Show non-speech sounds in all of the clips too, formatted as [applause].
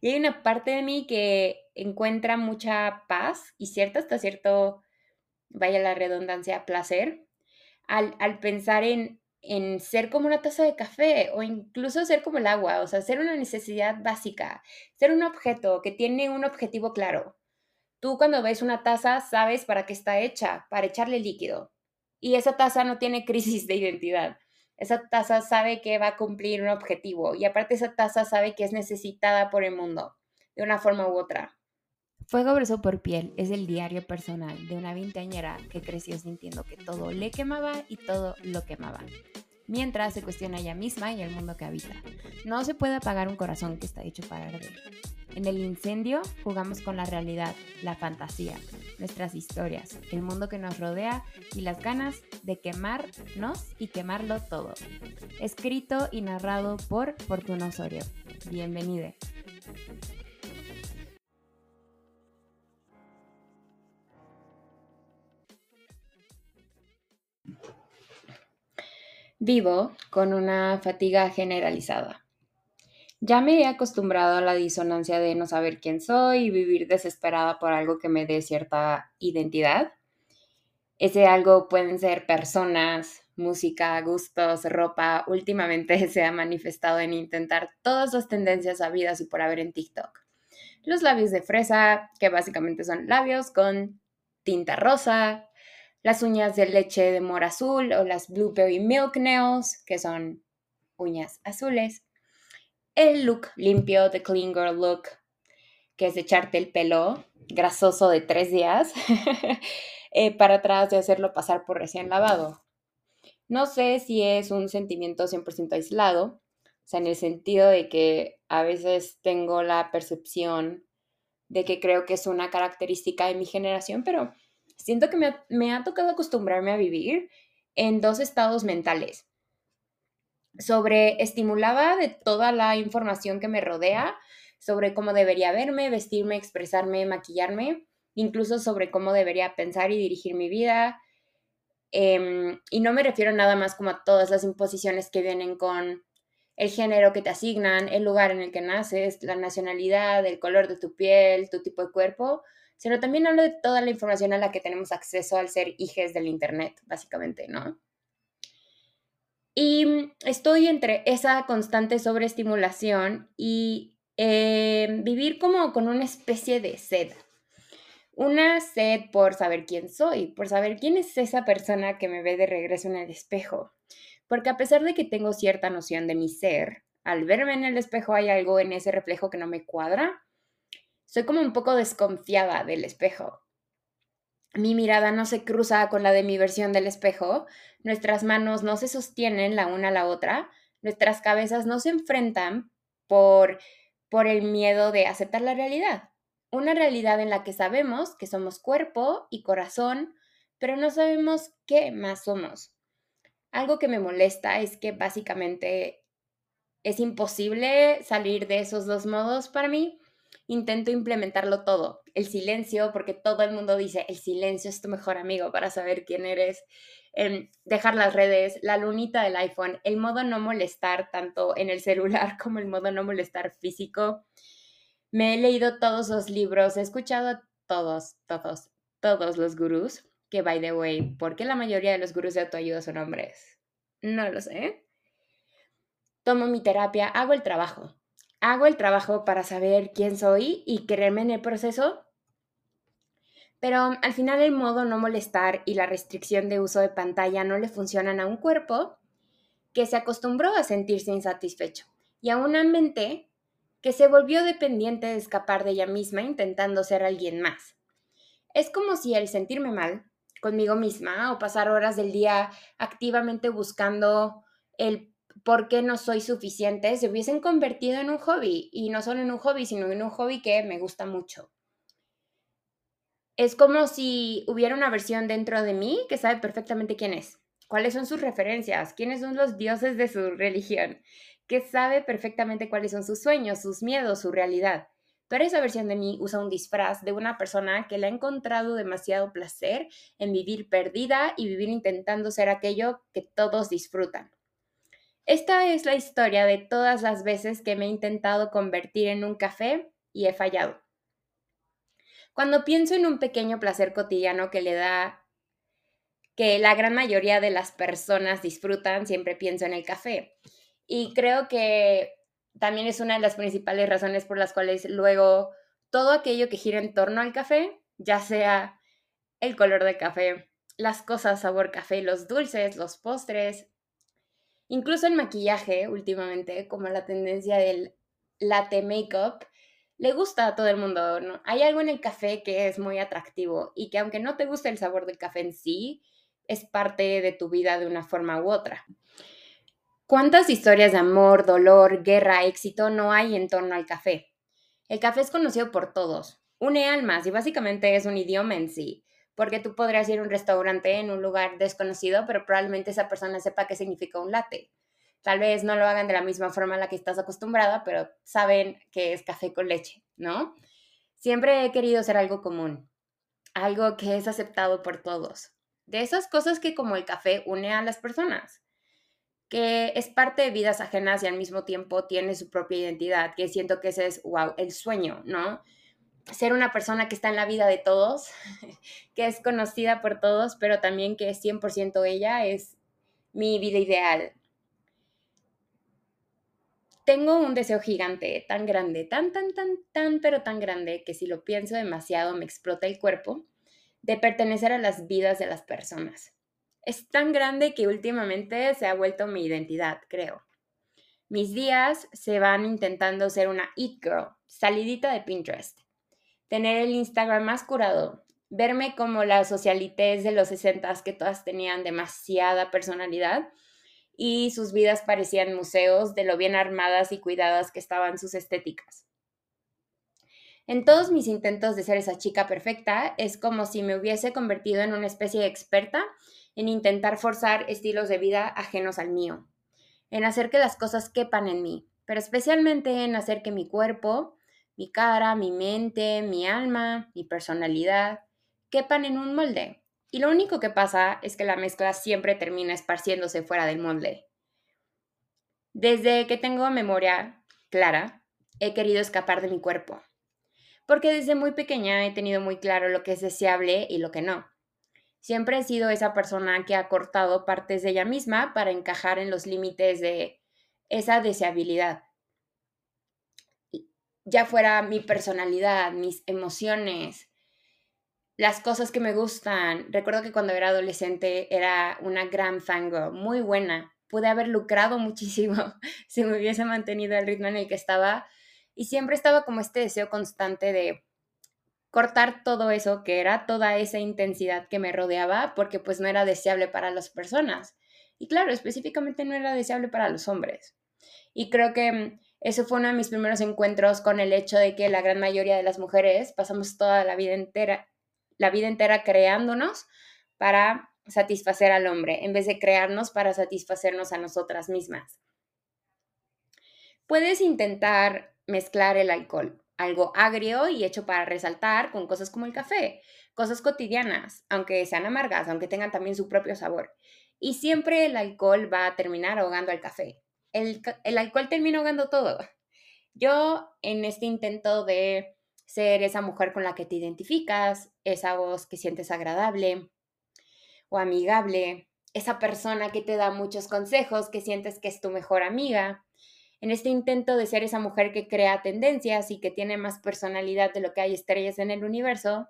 Y hay una parte de mí que encuentra mucha paz y cierto hasta cierto, vaya la redundancia, placer, al, al pensar en, en ser como una taza de café o incluso ser como el agua, o sea, ser una necesidad básica, ser un objeto que tiene un objetivo claro. Tú cuando ves una taza sabes para qué está hecha, para echarle líquido. Y esa taza no tiene [laughs] crisis de identidad. Esa taza sabe que va a cumplir un objetivo y aparte esa taza sabe que es necesitada por el mundo, de una forma u otra. Fuego Broso por Piel es el diario personal de una vinteañera que creció sintiendo que todo le quemaba y todo lo quemaba, mientras se cuestiona ella misma y el mundo que habita. No se puede apagar un corazón que está hecho para arder. En el incendio jugamos con la realidad, la fantasía, nuestras historias, el mundo que nos rodea y las ganas de quemarnos y quemarlo todo. Escrito y narrado por Fortuna Osorio. Bienvenide. Vivo con una fatiga generalizada. Ya me he acostumbrado a la disonancia de no saber quién soy y vivir desesperada por algo que me dé cierta identidad. Ese algo pueden ser personas, música, gustos, ropa. Últimamente [laughs] se ha manifestado en intentar todas las tendencias habidas y por haber en TikTok. Los labios de fresa, que básicamente son labios con tinta rosa, las uñas de leche de mora azul o las blueberry milk nails, que son uñas azules. El look limpio, the clean girl look, que es echarte el pelo grasoso de tres días [laughs] eh, para atrás de hacerlo pasar por recién lavado. No sé si es un sentimiento 100% aislado, o sea, en el sentido de que a veces tengo la percepción de que creo que es una característica de mi generación, pero siento que me ha, tocado acostumbrarme a vivir en dos estados mentales. Sobreestimulaba de toda la información que me rodea, sobre cómo debería verme, vestirme, expresarme, maquillarme, incluso sobre cómo debería pensar y dirigir mi vida. Em, y no me refiero nada más como a todas las imposiciones que vienen con el género que te asignan, el lugar en el que naces, la nacionalidad, el color de tu piel, tu tipo de cuerpo, sino también hablo de toda la información a la que tenemos acceso al ser hijes del Internet, básicamente, ¿no? Y estoy entre esa constante sobreestimulación y eh, vivir como con una especie de sed. Una sed por saber quién soy, por saber quién es esa persona que me ve de regreso en el espejo. Porque a pesar de que tengo cierta noción de mi ser, al verme en el espejo hay algo en ese reflejo que no me cuadra soy como un poco desconfiada del espejo. Mi mirada no se cruza con la de mi versión del espejo, nuestras manos no se sostienen la una a la otra, nuestras cabezas no se enfrentan por, por el miedo de aceptar la realidad. Una realidad en la que sabemos que somos cuerpo y corazón, pero no sabemos qué más somos. Algo que me molesta es que básicamente es imposible salir de esos dos modos para mí intento implementarlo todo. El silencio, porque todo el mundo dice, el silencio es tu mejor amigo para saber quién eres. Em, dejar las redes, la lunita del iPhone, el modo no molestar tanto en el celular [laughs] como el modo no molestar físico. Me he leído todos los libros, he escuchado a todos, todos, todos los gurús, que by the way, ¿por qué la mayoría de los gurús de autoayuda son hombres? No lo sé. Tomo mi terapia, hago el trabajo hago el trabajo para saber quién soy y quererme en el proceso, pero al final el modo no molestar y la restricción de uso de pantalla no le funcionan a un cuerpo que se acostumbró a sentirse insatisfecho y a una mente que se volvió dependiente de escapar de ella misma intentando ser alguien más. Es como si el sentirme mal conmigo misma o pasar horas del día activamente buscando el por qué no soy suficiente, se hubiesen convertido en un hobby. Y no solo en un hobby, sino en un hobby que me gusta mucho. Es como si hubiera una versión dentro de mí que sabe perfectamente quién es, cuáles son sus referencias, quiénes son los dioses de su religión, que sabe perfectamente cuáles son sus sueños, sus miedos, su realidad. Pero esa versión de mí usa un disfraz de una persona que le ha encontrado demasiado placer en vivir perdida y vivir intentando ser aquello que todos disfrutan. Esta es la historia de todas las veces que me he intentado convertir en un café y he fallado. Cuando pienso en un pequeño placer cotidiano que le da que la gran mayoría de las personas disfrutan, siempre pienso en el café. Y creo que también es una de las principales razones por las cuales luego todo aquello que gira en torno al café, ya sea el color del café, las cosas sabor café, los dulces, los postres, incluso el maquillaje últimamente, como la tendencia del latte makeup, le gusta a todo el mundo. Hay algo en el café que es muy atractivo y que aunque no te guste el sabor del café en sí, es parte de tu vida de una forma u otra. ¿Cuántas historias de amor, dolor, guerra, éxito no hay en torno al café? El café es conocido por todos, une almas y básicamente es un idioma en sí, porque tú podrías ir a un restaurante en un lugar desconocido, pero probablemente esa persona sepa qué significa un latte. Tal vez no lo hagan de la misma forma a la que estás acostumbrada, pero saben que es café con leche, ¿no? Siempre he querido ser algo común, algo que es aceptado por todos de esas cosas que como el café une a las personas, que es parte de vidas ajenas y al mismo tiempo tiene su propia identidad, que siento que ese es, wow, el sueño, ¿no? Ser una persona que está en la vida de todos, [laughs] que es conocida por todos, pero también que es 100% ella, es mi vida ideal. Tengo un deseo gigante, tan grande, tan, tan, tan, tan, pero tan grande, que si lo pienso demasiado me explota el cuerpo de pertenecer a las vidas de las personas. Es tan grande que últimamente se ha vuelto mi identidad, creo. Mis días se van intentando ser una It Girl, salidita de Pinterest. Tener el Instagram más curado, verme como las socialites de los 60 que todas tenían demasiada personalidad y sus vidas parecían museos de lo bien armadas y cuidadas que estaban sus estéticas. En todos mis intentos de ser esa chica perfecta, es como si me hubiese convertido en una especie de experta en intentar forzar estilos de vida ajenos al mío, en hacer que las cosas quepan en mí, pero especialmente en hacer que mi cuerpo, mi cara, mi mente, mi alma, mi personalidad, quepan en un molde. Y lo único que pasa es que la mezcla siempre termina esparciéndose fuera del molde. Desde que tengo memoria clara, he querido escapar de mi cuerpo porque desde muy pequeña he tenido muy claro lo que es deseable y lo que no. Siempre he sido esa persona que ha cortado partes de ella misma para encajar en los límites de esa deseabilidad. Ya fuera mi personalidad, mis emociones, las cosas que me gustan. Recuerdo que cuando era adolescente era una gran fangirl, muy buena. Pude haber lucrado [laughs] muchísimo si me hubiese mantenido el ritmo en el que estaba, y siempre estaba como este deseo constante de cortar todo eso que era toda esa intensidad que me rodeaba porque pues no era deseable para las personas. Y claro, específicamente no era deseable para los hombres. Y creo que eso fue uno de mis primeros encuentros con el hecho de que la gran mayoría de las mujeres pasamos toda la vida entera, la vida entera creándonos para satisfacer al hombre, en vez de crearnos para satisfacernos a nosotras mismas. Puedes intentar mezclar el alcohol, algo agrio y hecho para resaltar con cosas como el café, cosas cotidianas, aunque sean amargas, aunque tengan también su propio sabor. Y siempre el alcohol va a terminar ahogando al café. El, el alcohol termina ahogando todo. Yo en este intento de ser esa mujer con la que te identificas, esa voz que sientes agradable o amigable, esa persona que te da muchos consejos, que sientes que es tu mejor amiga, en este intento de ser esa mujer que crea tendencias y que tiene más personalidad de lo que hay estrellas en el universo,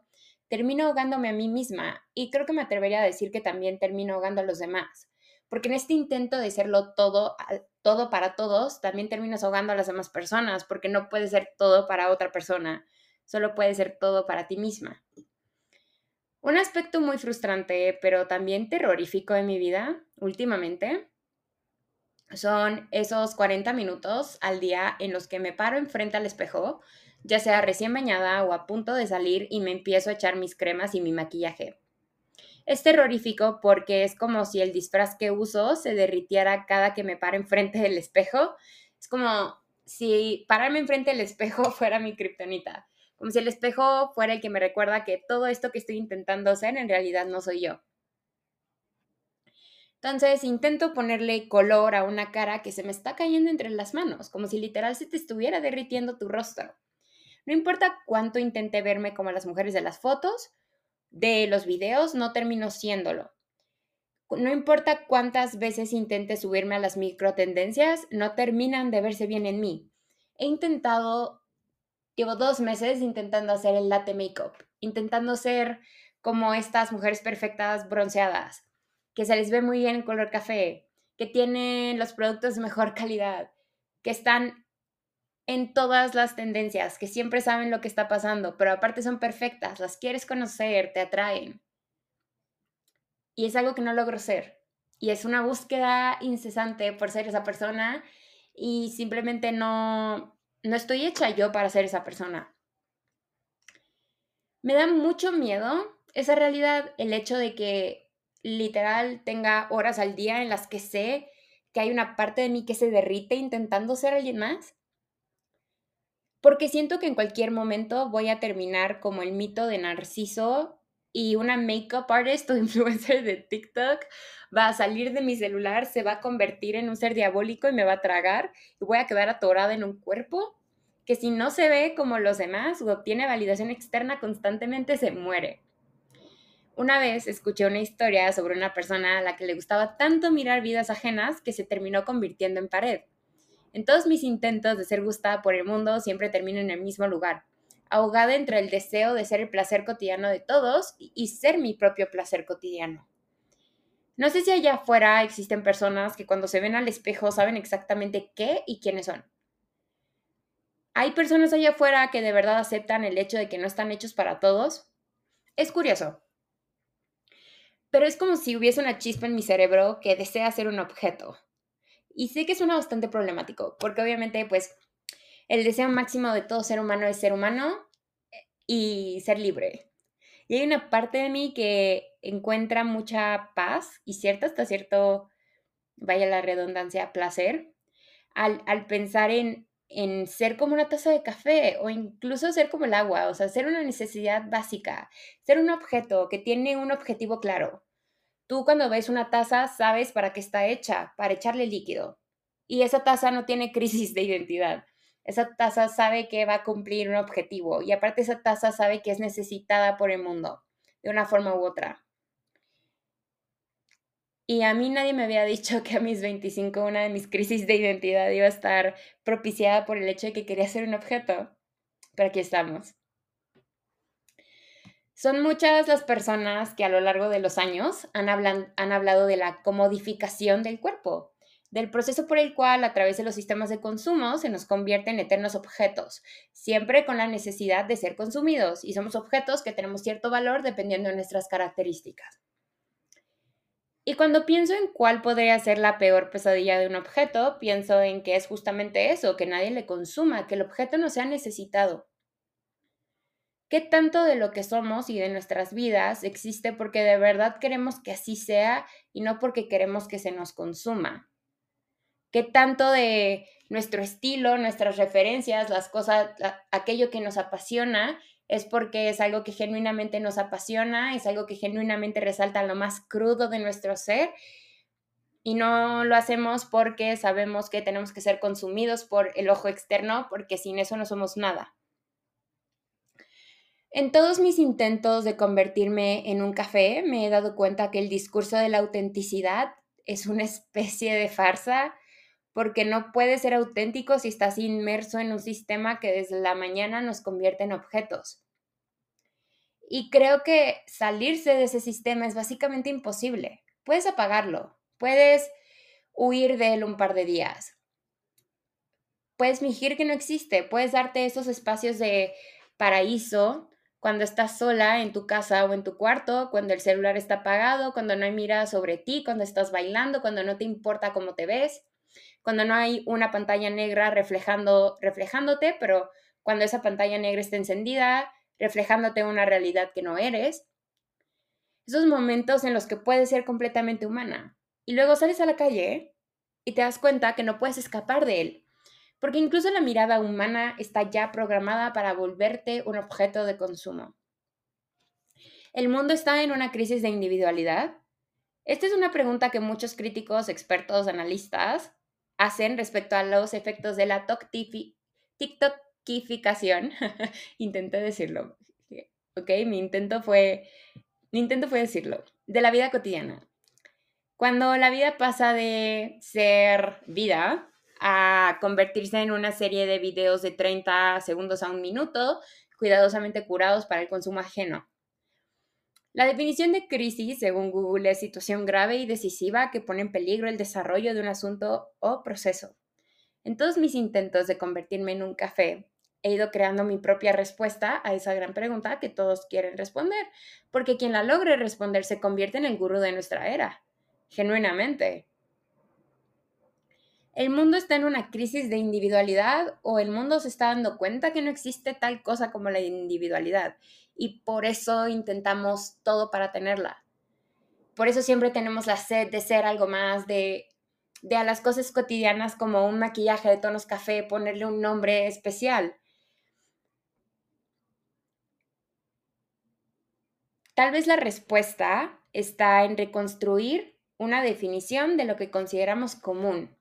termino ahogándome a mí misma y creo que me atrevería a decir que también termino ahogando a los demás, porque en este intento de serlo todo, todo para todos, también terminas ahogando a las demás personas, porque no puedes ser todo para otra persona, solo puedes ser todo para ti misma. Un aspecto muy frustrante, pero también terrorífico de mi vida últimamente, son esos 40 minutos al día en los que me paro enfrente al espejo, ya sea recién bañada o a punto de salir y me empiezo a echar mis cremas y mi maquillaje. Es terrorífico porque es como si el disfraz que uso se derritiera cada que me paro enfrente del espejo. Es como si pararme enfrente del espejo [laughs] fuera mi kriptonita. Como si el espejo fuera el que me recuerda que todo esto que estoy intentando hacer en realidad no soy yo. Entonces intento ponerle color a una cara que se me está cayendo entre las manos, como si literal se te estuviera derritiendo tu rostro. No importa cuánto intente verme como las mujeres de las fotos, de los videos, no termino siéndolo. No importa cuántas veces intente subirme a las micro tendencias, no terminan de verse bien en mí. He intentado, llevo dos meses intentando hacer el latte makeup, intentando ser como estas mujeres perfectas bronceadas, que se les ve muy bien en color café, que tienen los productos de mejor [laughs] calidad, que están en todas las tendencias, que siempre saben lo que está pasando, pero aparte son perfectas, las quieres conocer, te atraen. Y es algo que no logro ser. Y es una búsqueda incesante por ser esa persona y simplemente no, no estoy hecha yo para ser esa persona. Me da mucho miedo esa realidad, el hecho de que literal tenga horas al día en las que sé que hay una parte de mí que se derrite intentando ser alguien más. Porque siento que en cualquier momento voy a terminar como el mito de Narciso y una makeup artist o [laughs] influencer de TikTok va a salir de mi celular, se va a convertir en un ser diabólico y me va a tragar y voy a quedar atorada en un cuerpo que si no se ve como los demás o obtiene validación externa constantemente se muere. Una vez escuché una historia sobre una persona a la que le gustaba tanto mirar vidas ajenas que se terminó convirtiendo en pared. En todos mis intentos de ser gustada por el mundo siempre termino en el mismo lugar, ahogada entre el deseo de ser el placer cotidiano de todos y ser mi propio placer cotidiano. No sé si allá afuera existen personas que cuando se ven al espejo saben exactamente qué y quiénes son. ¿Hay personas allá afuera que de verdad aceptan el hecho de que no están hechos para todos? Es curioso. Pero es como si hubiese una chispa en mi cerebro que desea ser un objeto. Y sé que suena bastante problemático, porque obviamente pues el deseo máximo de todo ser humano es ser humano y ser libre. Y hay una parte de mí que encuentra mucha paz y cierta hasta cierto, vaya la redundancia, placer, al, al pensar en, en ser como una taza de café o incluso ser como el agua, o sea, ser una necesidad básica, ser un objeto que tiene un objetivo claro. Tú cuando ves una taza sabes para qué está hecha, para echarle líquido. Y esa taza no tiene crisis de identidad esa taza sabe que va a cumplir un objetivo y aparte esa taza sabe que es necesitada por el mundo de una forma u otra. Y a mí nadie me había [laughs] dicho que a mis 25 una de mis crisis de identidad iba a estar propiciada por el hecho de que quería ser un objeto. Pero aquí estamos. Son muchas las personas que a lo largo de los años han, han hablado de la comodificación del cuerpo, del proceso por el cual a través de los sistemas de consumo se nos convierte en eternos objetos, siempre con la necesidad de ser consumidos, y somos objetos que tenemos cierto valor dependiendo de nuestras características. Y cuando pienso en cuál podría ser la peor pesadilla de un objeto, pienso en que es justamente eso, que nadie le consuma, que el objeto no sea necesitado. ¿Qué tanto de lo que somos y de nuestras vidas existe porque de verdad queremos que así sea y no porque queremos que se nos consuma? qué tanto de nuestro estilo, nuestras referencias, las cosas, aquello que nos apasiona, es porque es algo que genuinamente nos apasiona, es algo que genuinamente resalta lo más crudo de nuestro ser y no lo hacemos porque sabemos que tenemos que ser consumidos por el ojo externo, porque sin eso no somos nada. En todos mis intentos de convertirme en un café, me he dado cuenta que el discurso de la autenticidad es una [laughs] especie de farsa porque no puede ser auténtico si estás inmerso en un sistema que desde la mañana nos convierte en objetos. Y creo que salirse de ese sistema es básicamente imposible. Puedes apagarlo, puedes huir de él un par de días, puedes fingir que no existe, puedes darte esos espacios de paraíso cuando estás sola en tu casa o en tu cuarto, cuando el celular está apagado, cuando no hay mirada sobre ti, cuando estás bailando, cuando no te importa cómo te ves cuando no hay una pantalla negra reflejando, reflejándote, pero cuando esa pantalla negra está encendida, reflejándote una realidad que no eres. Esos momentos en los que puedes ser completamente humana. Y luego sales a la calle y te das cuenta que no puedes escapar de él, porque incluso la mirada humana está ya programada para volverte un objeto de consumo. El mundo está en una crisis de individualidad Esta es una pregunta que muchos críticos, expertos, analistas hacen respecto a los efectos de la TikTokificación. [laughs] Intenté decirlo. ¿Ok? Mi intento fue, mi intento fue decirlo. De la vida cotidiana. Cuando la vida pasa de ser vida a convertirse en una serie de videos de 30 segundos a un minuto, cuidadosamente curados para el consumo ajeno. La definición de crisis, según Google, es situación grave y decisiva que pone en peligro el desarrollo de un asunto o proceso. En todos mis intentos de convertirme en un café, he ido creando mi propia respuesta a esa gran pregunta que todos quieren responder, porque quien la logre responder se convierte en el gurú de nuestra era, genuinamente. ¿El mundo está en una crisis de individualidad o el mundo se está dando cuenta que no existe tal cosa como la individualidad y por eso intentamos todo para tenerla? Por eso siempre tenemos la sed de ser algo más, de, a las cosas cotidianas como un maquillaje de tonos café, ponerle un nombre especial. Tal vez la respuesta está en reconstruir una definición de lo que consideramos común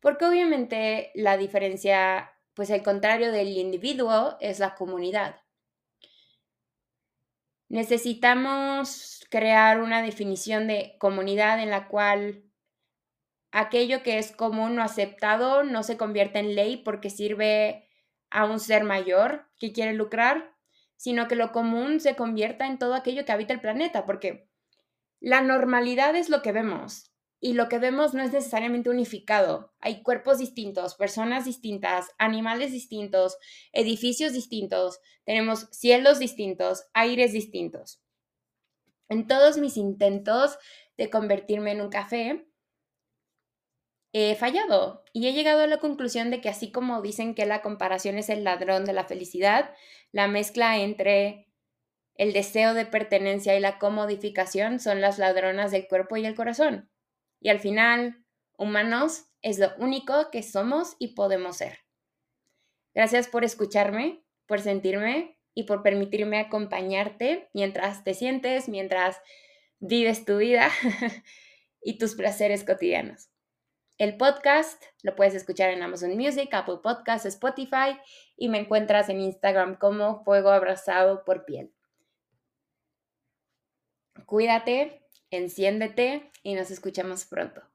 porque obviamente la diferencia, pues el contrario del individuo es la comunidad. Necesitamos crear una definición de comunidad en la cual aquello que es común o aceptado no se convierta en ley porque sirve a un ser mayor que quiere lucrar, sino que lo común se convierta en todo aquello que habita el planeta, porque la normalidad es lo que vemos, y lo que vemos no es necesariamente unificado. Hay cuerpos distintos, personas distintas, animales distintos, edificios distintos, tenemos cielos distintos, aires distintos. En todos mis intentos de convertirme en un café, he fallado y he llegado a la conclusión de que así como dicen que la comparación es el ladrón de la felicidad, la mezcla entre el deseo de pertenencia y la comodificación son las ladronas del cuerpo y el corazón. Y al final, humanos es lo único que somos y podemos ser. Gracias por escucharme, por sentirme y por permitirme acompañarte mientras te sientes, mientras vives tu vida [laughs] y tus placeres cotidianos. El podcast lo puedes escuchar en Amazon Music, Apple Podcasts, Spotify y me encuentras en Instagram como Fuego Abrazado por Piel. Cuídate, enciéndete y nos escuchamos pronto.